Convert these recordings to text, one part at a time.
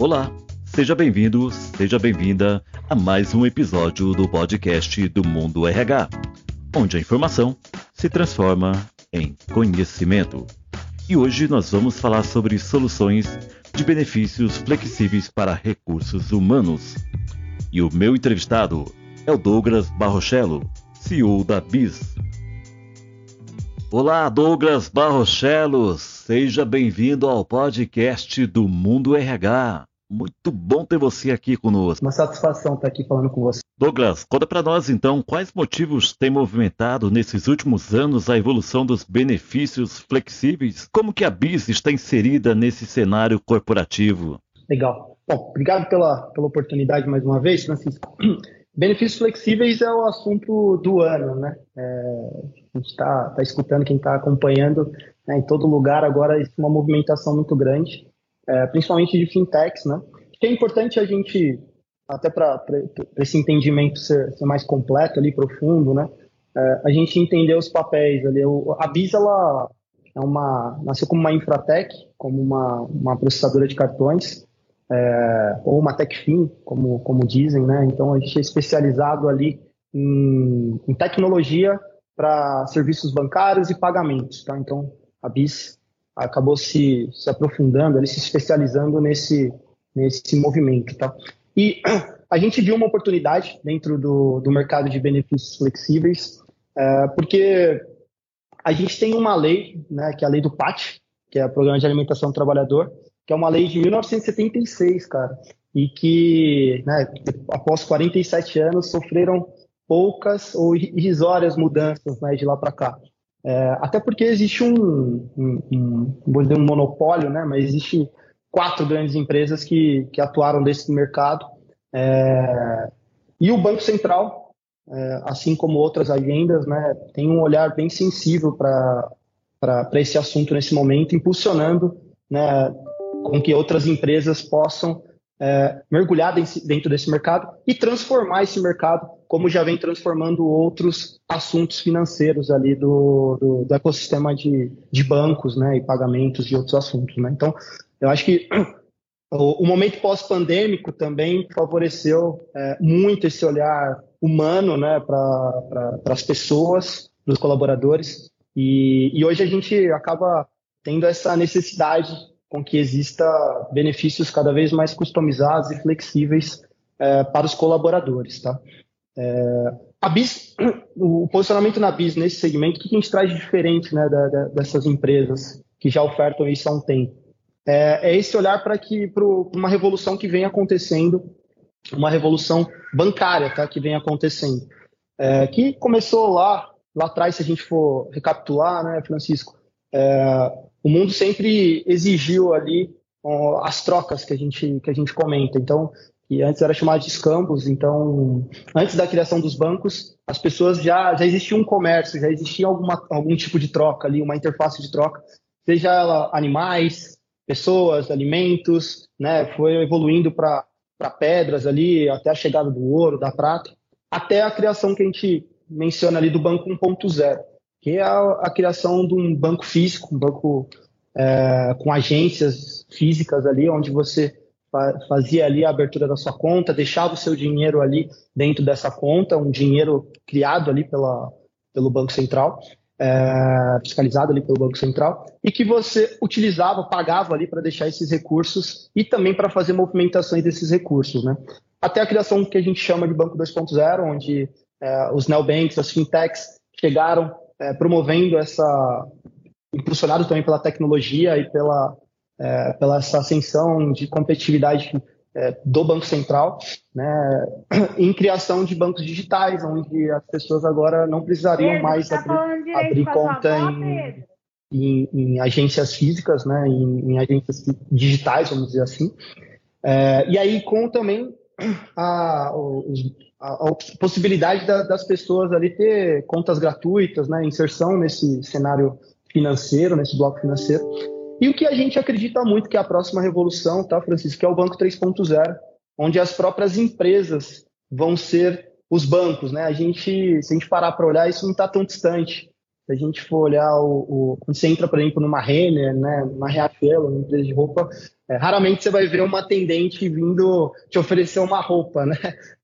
Olá, seja bem-vindo, seja bem-vinda a mais um episódio do podcast do Mundo RH, onde a informação se transforma em conhecimento. E hoje nós vamos falar sobre soluções de benefícios flexíveis para recursos humanos. E o meu entrevistado é o Douglas Barrochello, CEO da BIS. Olá, Douglas Barrochello, seja bem-vindo ao podcast do Mundo RH. Muito bom ter você aqui conosco. Uma satisfação estar aqui falando com você. Douglas, conta para nós então quais motivos têm movimentado nesses últimos anos a evolução dos benefícios flexíveis? Como que a BIS está inserida nesse cenário corporativo? Legal. Bom, obrigado pela, pela oportunidade mais uma vez, Francisco. Benefícios flexíveis é o assunto do ano, né? É, a gente está tá escutando, quem está acompanhando né, em todo lugar agora, uma movimentação muito grande é, principalmente de fintechs, né? Que é importante a gente, até para esse entendimento ser, ser, mais completo ali, profundo, né? É, a gente entender os papéis ali. O, a Bis, ela é uma, nasceu como uma infratech, como uma, uma processadora de cartões, é, ou uma techfin, como, como dizem, né? Então a gente é especializado ali em, em tecnologia para serviços bancários e pagamentos, tá? Então a Bis acabou se, se aprofundando, ele se especializando nesse, nesse movimento. Tá? E a gente viu uma oportunidade dentro do, do mercado de benefícios flexíveis, é, porque a gente tem uma lei, né, que é a lei do PAT, que é o Programa de Alimentação do Trabalhador, que é uma lei de 1976, cara, e que, né, após 47 anos, sofreram poucas ou irrisórias mudanças né, de lá para cá. É, até porque existe um, um, um, vou dizer um monopólio, né? Mas existe quatro grandes empresas que, que atuaram desse mercado. É, e o Banco Central, é, assim como outras agendas, né, tem um olhar bem sensível para esse assunto nesse momento, impulsionando né, com que outras empresas possam é, mergulhar dentro desse mercado e transformar esse mercado, como já vem transformando outros assuntos financeiros ali do, do, do ecossistema de, de, bancos né, e pagamentos e outros assuntos. Né? Então, eu acho que o, o momento pós-pandêmico também favoreceu é, muito esse olhar humano né, para as pessoas, para os colaboradores, e, e hoje a gente acaba tendo essa necessidade com que exista benefícios cada vez mais customizados e flexíveis é, para os colaboradores, tá? É, a BIS, o posicionamento na BIS nesse segmento, o que a gente traz de diferente né, da, da, dessas empresas que já ofertam isso há um tempo? É, é esse olhar para que para uma revolução que vem acontecendo, uma revolução bancária, tá, que vem acontecendo, é, que começou lá lá atrás, se a gente for recapitular, né, Francisco, é, o mundo sempre exigiu ali as trocas que a gente que a gente comenta. Então, que antes era chamado de escambos. Então, antes da criação dos bancos, as pessoas já já existia um comércio, já existia alguma, algum tipo de troca ali, uma interface de troca, seja ela animais, pessoas, alimentos, né? Foi evoluindo para para pedras ali, até a chegada do ouro, da prata, até a criação que a gente menciona ali do banco 1.0 que é a, a criação de um banco físico, um banco é, com agências físicas ali, onde você fazia ali a abertura da sua conta, deixava o seu dinheiro ali dentro dessa conta, um dinheiro criado ali pela, pelo Banco Central, é, fiscalizado ali pelo Banco Central, e que você utilizava, pagava ali para deixar esses recursos e também para fazer movimentações desses recursos, né? Até a criação que a gente chama de Banco 2.0, onde é, os neobanks, as fintechs chegaram é, promovendo essa, impulsionado também pela tecnologia e pela, é, pela essa ascensão de competitividade é, do Banco Central, né, em criação de bancos digitais, onde as pessoas agora não precisariam Pedro, mais tá abrir, abrir conta em, em, em, agências físicas, né, em, em, agências digitais, vamos dizer assim. É, e aí com também a, a, a possibilidade da, das pessoas ali ter contas gratuitas, né, inserção nesse cenário financeiro, nesse bloco financeiro. E o que a gente acredita muito que é a próxima revolução, tá, Francisco, que é o Banco 3.0, onde as próprias empresas vão ser os bancos, né? A gente, se a gente parar para olhar, isso não está tão distante. Se a gente for olhar o, o, quando você entra, por exemplo, numa Renner, né, numa Riachuelo, uma empresa de roupa, É, raramente você vai ver uma atendente vindo te oferecer uma roupa, né?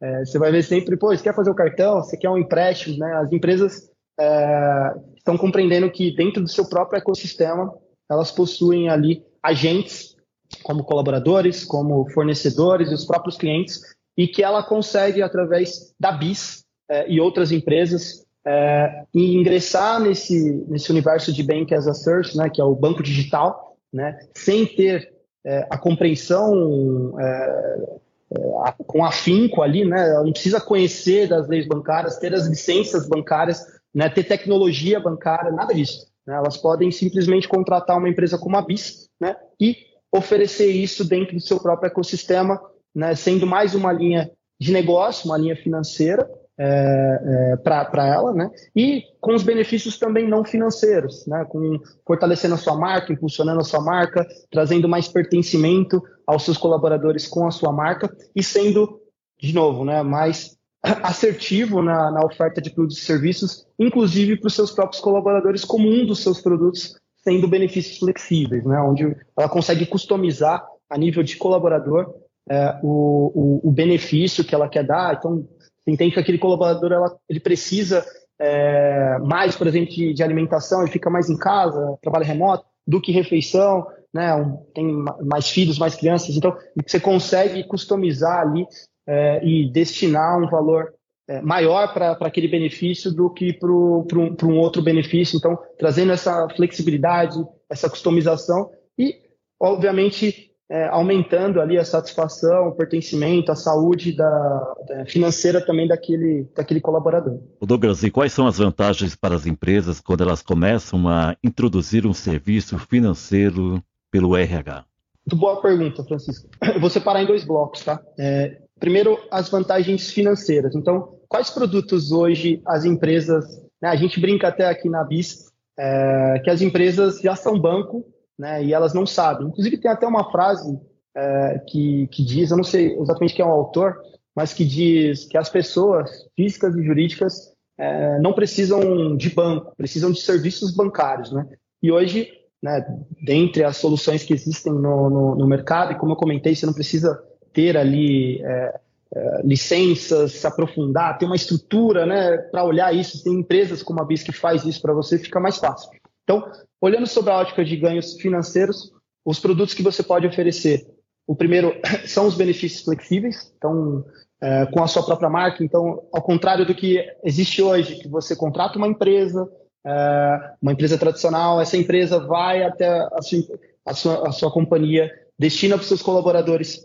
É, você vai ver sempre, pô, você quer fazer o cartão, você quer um empréstimo, né? As empresas é, estão compreendendo que dentro do seu próprio ecossistema, elas possuem ali agentes como colaboradores, como fornecedores e os próprios clientes, e que ela consegue, através da BIS é, e outras empresas, é, ingressar nesse, nesse universo de Bank as a Service, né, que é o banco digital, né, sem ter é, a compreensão é, é, com afinco ali, né, ela não precisa conhecer das leis bancárias, ter as licenças bancárias, né, ter tecnologia bancária, nada disso. Né, elas podem simplesmente contratar uma empresa como a BIS né, e oferecer isso dentro do seu próprio ecossistema, né, sendo mais uma linha de negócio, uma linha financeira, é, é, para ela, né? E com os benefícios também não financeiros, né? Com fortalecendo a sua marca, impulsionando a sua marca, trazendo mais pertencimento aos seus colaboradores com a sua marca e sendo, de novo, né? Mais assertivo na, na oferta de produtos e serviços, inclusive para os seus próprios colaboradores, como um dos seus produtos sendo benefícios flexíveis, né? Onde ela consegue customizar a nível de colaborador é, o, o, o benefício que ela quer dar. Então você entende que aquele colaborador ela, ele precisa é, mais, por exemplo, de, de, alimentação, ele fica mais em casa, trabalha remoto, do que refeição, né? Um, tem mais filhos, mais crianças. Então, você consegue customizar ali é, e destinar um valor é, maior para aquele benefício do que para um, um outro benefício. Então, trazendo essa flexibilidade, essa customização e, obviamente, é, aumentando ali a satisfação, o pertencimento, a saúde da, da, financeira também daquele, daquele colaborador. O Douglas, e quais são as vantagens para as empresas quando elas começam a introduzir um serviço financeiro pelo RH? Muito boa pergunta, Francisco. Eu vou separar em dois blocos, tá? É, primeiro, as vantagens financeiras. Então, quais produtos hoje as empresas, né, a gente brinca até aqui na BIS, é, que as empresas já são banco né? E elas não sabem. Inclusive tem até uma frase é, que, que diz, eu não sei exatamente quem é o autor, mas que diz que as pessoas físicas e jurídicas é, não precisam de banco, precisam de serviços bancários, né? E hoje, né, dentre as soluções que existem no, no, no mercado, e como eu comentei, você não precisa ter ali é, é, licenças, se aprofundar, ter uma estrutura né, para olhar isso. Tem empresas como a BIS que faz isso para você, fica mais fácil. Então, olhando sobre a ótica de ganhos financeiros, os produtos que você pode oferecer, o primeiro são os benefícios flexíveis, então, é, com a sua própria marca. Então, ao contrário do que existe hoje, que você contrata uma empresa, é, uma empresa tradicional, essa empresa vai até a sua, a sua, a sua companhia, destina para os seus colaboradores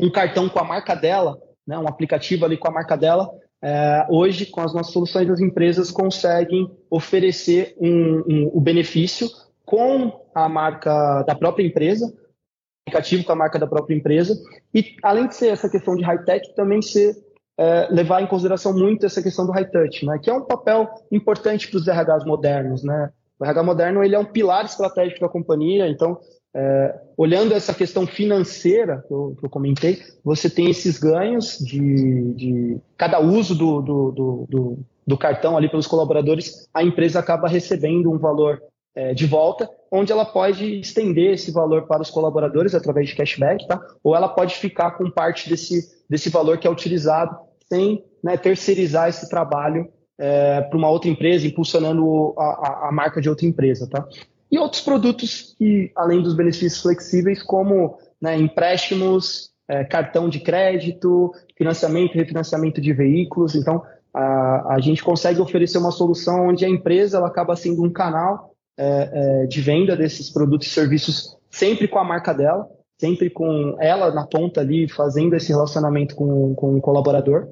um cartão com a marca dela, né, um aplicativo ali com a marca dela, é, hoje, com as nossas soluções, as empresas conseguem oferecer um, um, o benefício com a marca da própria empresa, aplicativo com a marca da própria empresa, e além de ser essa questão de high-tech, também ser é, levar em consideração muito essa questão do high-touch, né, que é um papel importante para os RHs modernos. Né? O RH moderno ele é um pilar estratégico da companhia, então é, olhando essa questão financeira que eu, que eu, comentei, você tem esses ganhos de, de cada uso do, do, do, do, cartão ali pelos colaboradores, a empresa acaba recebendo um valor é, de volta, onde ela pode estender esse valor para os colaboradores através de cashback, tá? ou ela pode ficar com parte desse, desse valor que é utilizado sem né, terceirizar esse trabalho é, para uma outra empresa, impulsionando a, a, a marca de outra empresa. Tá? E outros produtos que, além dos benefícios flexíveis, como né, empréstimos, é, cartão de crédito, financiamento e refinanciamento de veículos. Então, a, a, gente consegue oferecer uma solução onde a empresa ela acaba sendo um canal é, é, de venda desses produtos e serviços sempre com a marca dela, sempre com ela na ponta ali fazendo esse relacionamento com, com o colaborador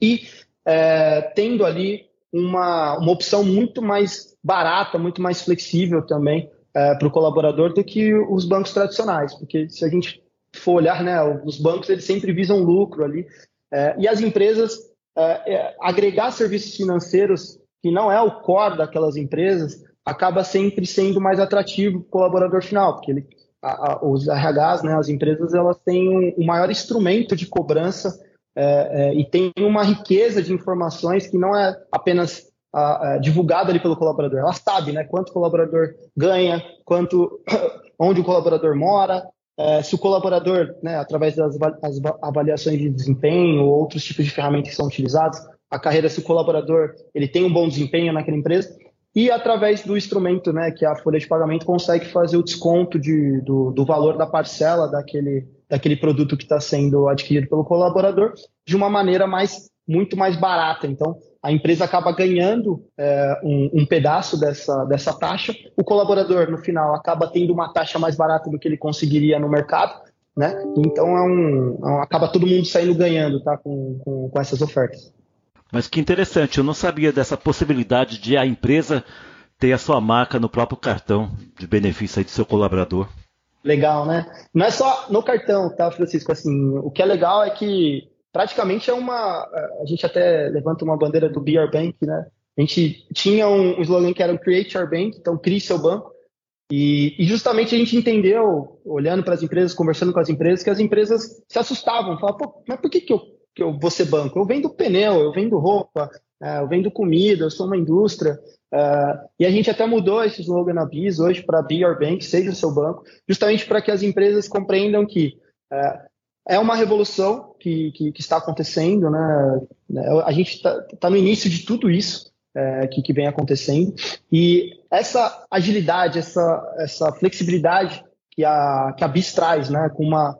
e é, tendo ali uma, uma opção muito mais barata, muito mais flexível também é, para o colaborador do que os bancos tradicionais, porque se a gente for olhar, né, os bancos eles sempre visam lucro ali é, e as empresas é, é agregar serviços financeiros que não é o core daquelas empresas acaba sempre sendo mais atrativo para o colaborador final, porque ele, a, a, os RHs, né, as empresas, elas têm um, um maior instrumento de cobrança é, é, e tem uma riqueza de informações que não é apenas a, a, divulgado ali pelo colaborador. Ela sabe, né, quanto o colaborador ganha, quanto, onde o colaborador mora, é, se o colaborador, né, através das avaliações de desempenho ou outros tipos de ferramentas que são utilizados, a carreira se o colaborador ele tem um bom desempenho naquela empresa, e através do instrumento, né, que é a folha de pagamento consegue fazer o desconto de, do, do valor da parcela daquele, daquele produto que está sendo adquirido pelo colaborador de uma maneira mais muito mais barata. Então, a empresa acaba ganhando é, um, um, pedaço dessa, dessa taxa, o colaborador, no final, acaba tendo uma taxa mais barata do que ele conseguiria no mercado, né? Então, é um, é um acaba todo mundo saindo ganhando tá? com, com, com essas ofertas. Mas que interessante, eu não sabia dessa possibilidade de a empresa ter a sua marca no próprio cartão de benefício aí do seu colaborador. Legal, né? Não é só no cartão, tá, Francisco? Assim, o que é legal é que praticamente é uma. A gente até levanta uma bandeira do Our Bank, né? A gente tinha um, slogan que era o Create Our Bank, então crie seu banco. E, e justamente a gente entendeu, olhando para as empresas, conversando com as empresas, que as empresas se assustavam, falavam, pô, mas por que, que eu que eu vou ser banco? Eu vendo pneu, eu vendo roupa, é, eu vendo comida, eu sou uma indústria. É, e a gente até mudou esse slogan na BIS hoje para Be Your Bank, seja o seu banco, justamente para que as empresas compreendam que é, é uma revolução que, que, que, está acontecendo, né? A gente está tá no início de tudo isso é, que, que, vem acontecendo e essa agilidade, essa, essa flexibilidade que a, que a BIS traz, né? Com uma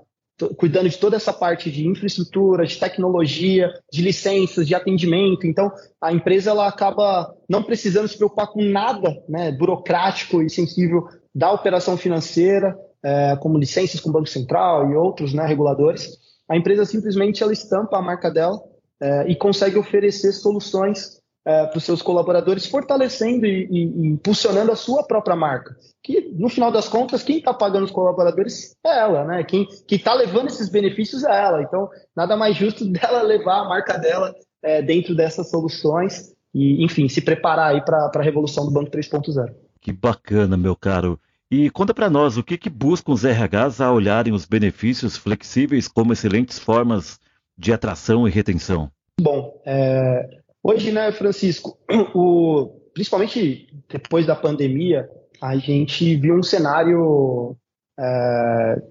cuidando de toda essa parte de infraestrutura, de tecnologia, de licenças, de atendimento. Então, a empresa ela acaba não precisando se preocupar com nada né, burocrático e sensível da operação financeira, é, como licenças com o Banco Central e outros né, reguladores. A empresa simplesmente ela estampa a marca dela é, e consegue oferecer soluções é, para os seus colaboradores, fortalecendo e, e, e, impulsionando a sua própria marca. Que, no final das contas, quem está pagando os colaboradores é ela, né? Quem está levando esses benefícios é ela. Então, nada mais justo dela levar a marca dela é, dentro dessas soluções e, enfim, se preparar aí para a revolução do Banco 3.0. Que bacana, meu caro. E conta para nós o que, que buscam os RHs a olharem os benefícios flexíveis como excelentes formas de atração e retenção. Bom, é, Hoje, né, Francisco, o, principalmente depois da pandemia, a gente viu um cenário é,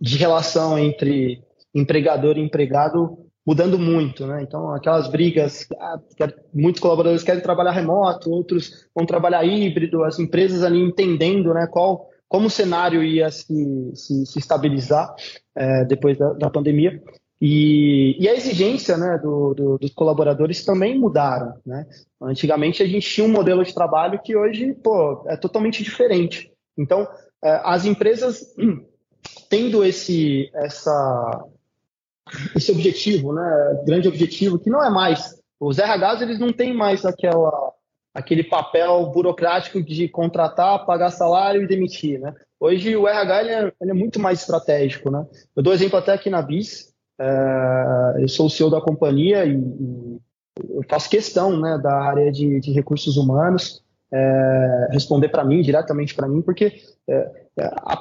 de relação entre empregador e empregado mudando muito, né? Então, aquelas brigas, ah, muitos colaboradores querem trabalhar remoto, outros vão trabalhar híbrido, as empresas ali entendendo, né, qual como o cenário ia se, se, se estabilizar é, depois da, da pandemia. E, e, a exigência né, do, do, dos colaboradores também mudaram. Né? Antigamente a gente tinha um modelo de trabalho que hoje pô, é totalmente diferente. Então, é, as empresas tendo esse, essa, esse objetivo, né, grande objetivo, que não é mais. Os RHs eles não têm mais aquela, aquele papel burocrático de contratar, pagar salário e demitir. Né? Hoje o RH ele é, ele é muito mais estratégico. Né? Eu dou exemplo até aqui na BIS. É, eu sou o CEO da companhia e, e eu faço questão né, da área de, de recursos humanos é, responder para mim, diretamente para mim, porque é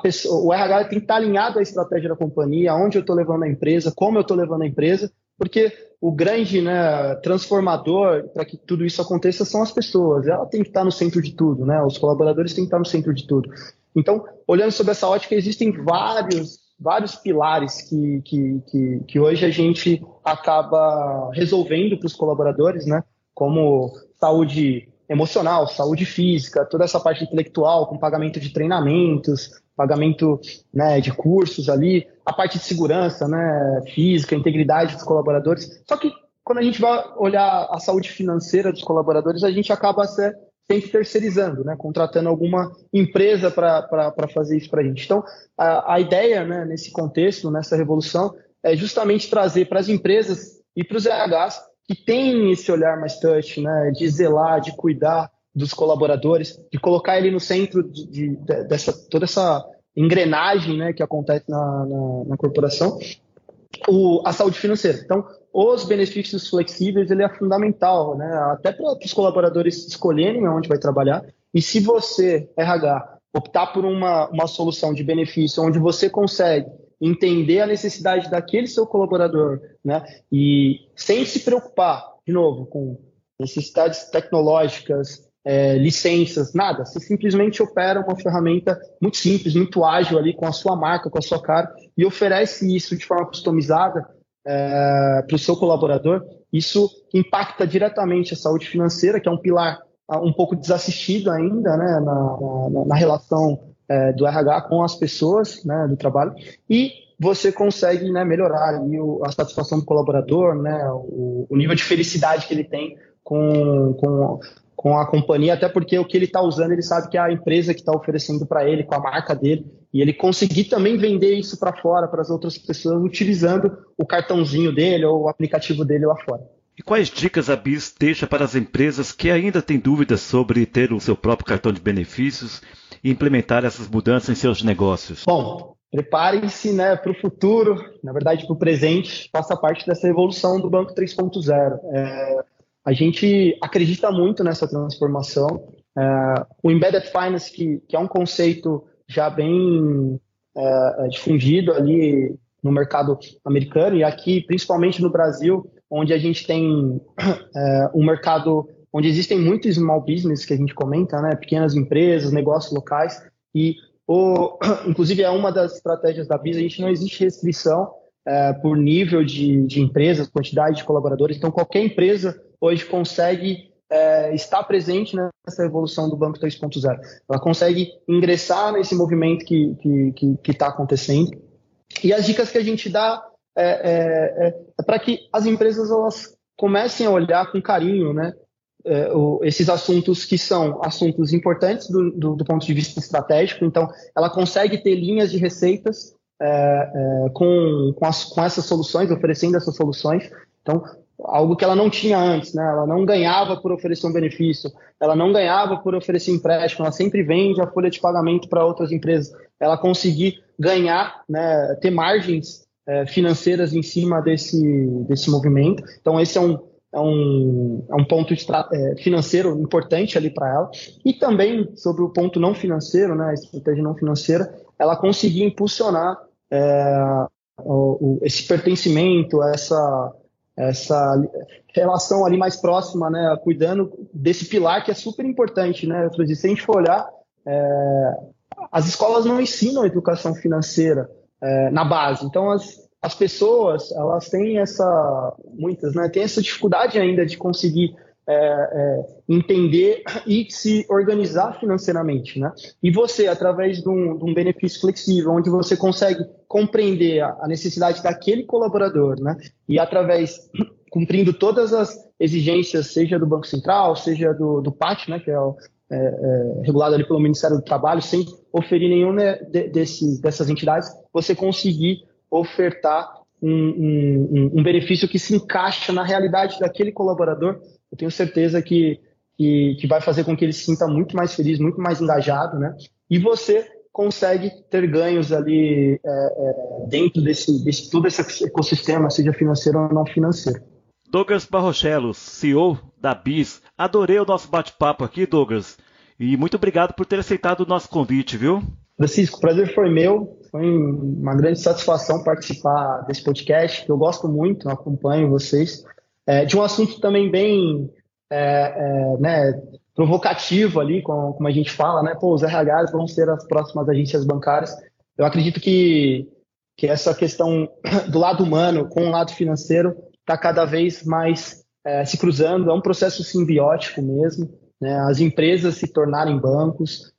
pessoa, o RH tem que estar alinhado à estratégia da companhia, aonde eu estou levando a empresa, como eu estou levando a empresa, porque o grande né, transformador para que tudo isso aconteça são as pessoas. Ela tem que estar no centro de tudo, né? Os colaboradores têm que estar no centro de tudo. Então, olhando sobre essa ótica, existem vários vários pilares que, que, que, que hoje a gente acaba resolvendo para os colaboradores, né? Como saúde emocional, saúde física, toda essa parte intelectual, com pagamento de treinamentos, pagamento né, de cursos ali, a parte de segurança, né, física, integridade dos colaboradores. Só que quando a gente vai olhar a saúde financeira dos colaboradores, a gente acaba ser sempre terceirizando, né, contratando alguma empresa para fazer isso para a gente. Então, a, a ideia né, nesse contexto, nessa revolução, é justamente trazer para as empresas e para os RHs que têm esse olhar mais touch, né, de zelar, de cuidar dos colaboradores, de colocar ele no centro de, de, dessa toda essa engrenagem né, que acontece na, na, na corporação, o, a saúde financeira. Então, os benefícios flexíveis ele é fundamental, né? até para os colaboradores escolherem onde vai trabalhar. E se você, RH, optar por uma, uma solução de benefício onde você consegue entender a necessidade daquele seu colaborador, né? E sem se preocupar, de novo, com necessidades tecnológicas, é, licenças, nada. Você simplesmente opera uma ferramenta muito simples, muito ágil ali com a sua marca, com a sua cara e oferece isso de forma customizada é, para o seu colaborador. Isso impacta diretamente a saúde financeira, que é um pilar ah, um pouco desassistido ainda né, na, na, na relação é, do RH com as pessoas né, do trabalho e você consegue né, melhorar o, a satisfação do colaborador, né, o, o, nível de felicidade que ele tem com, com, com a companhia, até porque o que ele está usando, ele sabe que é a empresa que está oferecendo para ele, com a marca dele, e ele conseguir também vender isso para fora, para as outras pessoas, utilizando o cartãozinho dele ou o aplicativo dele lá fora. E quais dicas a BIS deixa para as empresas que ainda têm dúvidas sobre ter o seu próprio cartão de benefícios e implementar essas mudanças em seus negócios? Bom, preparem-se né, para o futuro, na verdade para o presente, faça parte dessa evolução do Banco 3.0. É, a gente acredita muito nessa transformação. É, o Embedded Finance, que, que, é um conceito já bem é, é, difundido ali no mercado americano e aqui, principalmente no Brasil, onde a gente tem um mercado onde existem muitos small business que a gente comenta, né, pequenas empresas, negócios locais, e o, inclusive é uma das estratégias da BIS, a gente não existe restrição é, por nível de, de empresas, quantidade de colaboradores, então qualquer empresa hoje consegue é, estar presente nessa evolução do Banco 3.0. Ela consegue ingressar nesse movimento que está que, que, tá acontecendo. E as dicas que a gente dá é, é, é, é para que as empresas elas comecem a olhar com carinho né, é, o, esses assuntos que são assuntos importantes do, do, do, ponto de vista estratégico. Então, ela consegue ter linhas de receitas é, com, com, as, com essas soluções, oferecendo essas soluções. Então, algo que ela não tinha antes, né? Ela não ganhava por oferecer um benefício, ela não ganhava por oferecer empréstimo, ela sempre vende a folha de pagamento para outras empresas. Ela conseguir ganhar, né, ter margens é, financeiras em cima desse, desse movimento. Então esse é um, é um, é um ponto é, financeiro importante ali para ela. E também sobre o ponto não financeiro, né, a estratégia não financeira, ela conseguir impulsionar é, o, o, esse pertencimento, essa essa relação ali mais próxima, né, cuidando desse pilar que é super importante, né, se a gente for olhar, é, as escolas não ensinam educação financeira é, na base, então as, as pessoas, elas têm essa, muitas, né, têm essa dificuldade ainda de conseguir é, é, entender e se organizar financeiramente, né? E você, através de um, de um benefício flexível, onde você consegue compreender a, a, necessidade daquele colaborador, né? E através, cumprindo todas as exigências, seja do Banco Central, seja do, do PAT, né? Que é, o, é, é regulado ali pelo Ministério do Trabalho, sem oferir nenhum de, dessas entidades, você conseguir ofertar um, um, um benefício que se encaixa na realidade daquele colaborador eu tenho certeza que, que, que, vai fazer com que ele se sinta muito mais feliz, muito mais engajado, né? E você consegue ter ganhos ali é, é, dentro desse, desse todo esse ecossistema, seja financeiro ou não financeiro. Douglas Barrochelos, CEO da BIS. Adorei o nosso bate-papo aqui, Douglas. E muito obrigado por ter aceitado o nosso convite, viu? Francisco, o prazer foi meu. Foi uma grande satisfação participar desse podcast, que eu gosto muito, acompanho vocês. É, de um assunto também bem é, é, né, provocativo ali, como, a gente fala, né? Pô, os RHs vão ser as próximas agências bancárias. Eu acredito que, que essa questão do lado humano com o lado financeiro está cada vez mais é, se cruzando. É um processo simbiótico mesmo. Né? As empresas se tornarem bancos,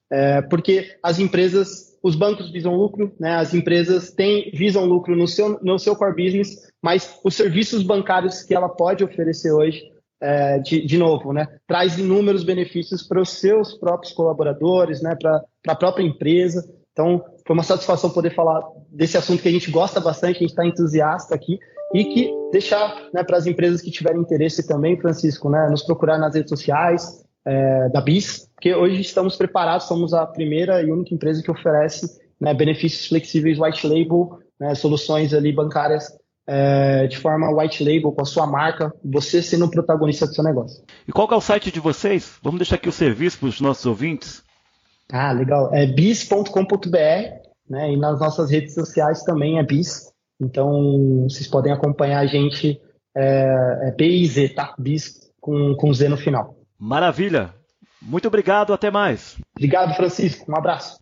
porque as empresas os bancos visam lucro, né? as empresas têm, visam lucro no seu, no seu core business, mas os serviços bancários que ela pode oferecer hoje, é, de, de, novo, né, traz inúmeros benefícios para os seus próprios colaboradores, né, para a própria empresa. Então, foi uma satisfação poder falar desse assunto que a gente gosta bastante, a gente está entusiasta aqui, e que deixar né, para as empresas que tiverem interesse também, Francisco, né, nos procurar nas redes sociais é, da BIS, porque hoje estamos preparados, somos a primeira e única empresa que oferece né, benefícios flexíveis white label, né, soluções ali bancárias é, de forma white label, com a sua marca, você sendo o protagonista do seu negócio. E qual é o site de vocês? Vamos deixar aqui o serviço para os nossos ouvintes. Ah, legal. É bis.com.br, né? E nas nossas redes sociais também é bis. Então, vocês podem acompanhar a gente, é, é BIZ, tá? Bis com, com Z no final. Maravilha! Muito obrigado, até mais. Obrigado, Francisco. Um abraço.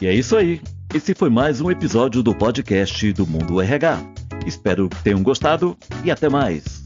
E é isso aí. Esse foi mais um episódio do podcast do Mundo RH. Espero que tenham gostado e até mais.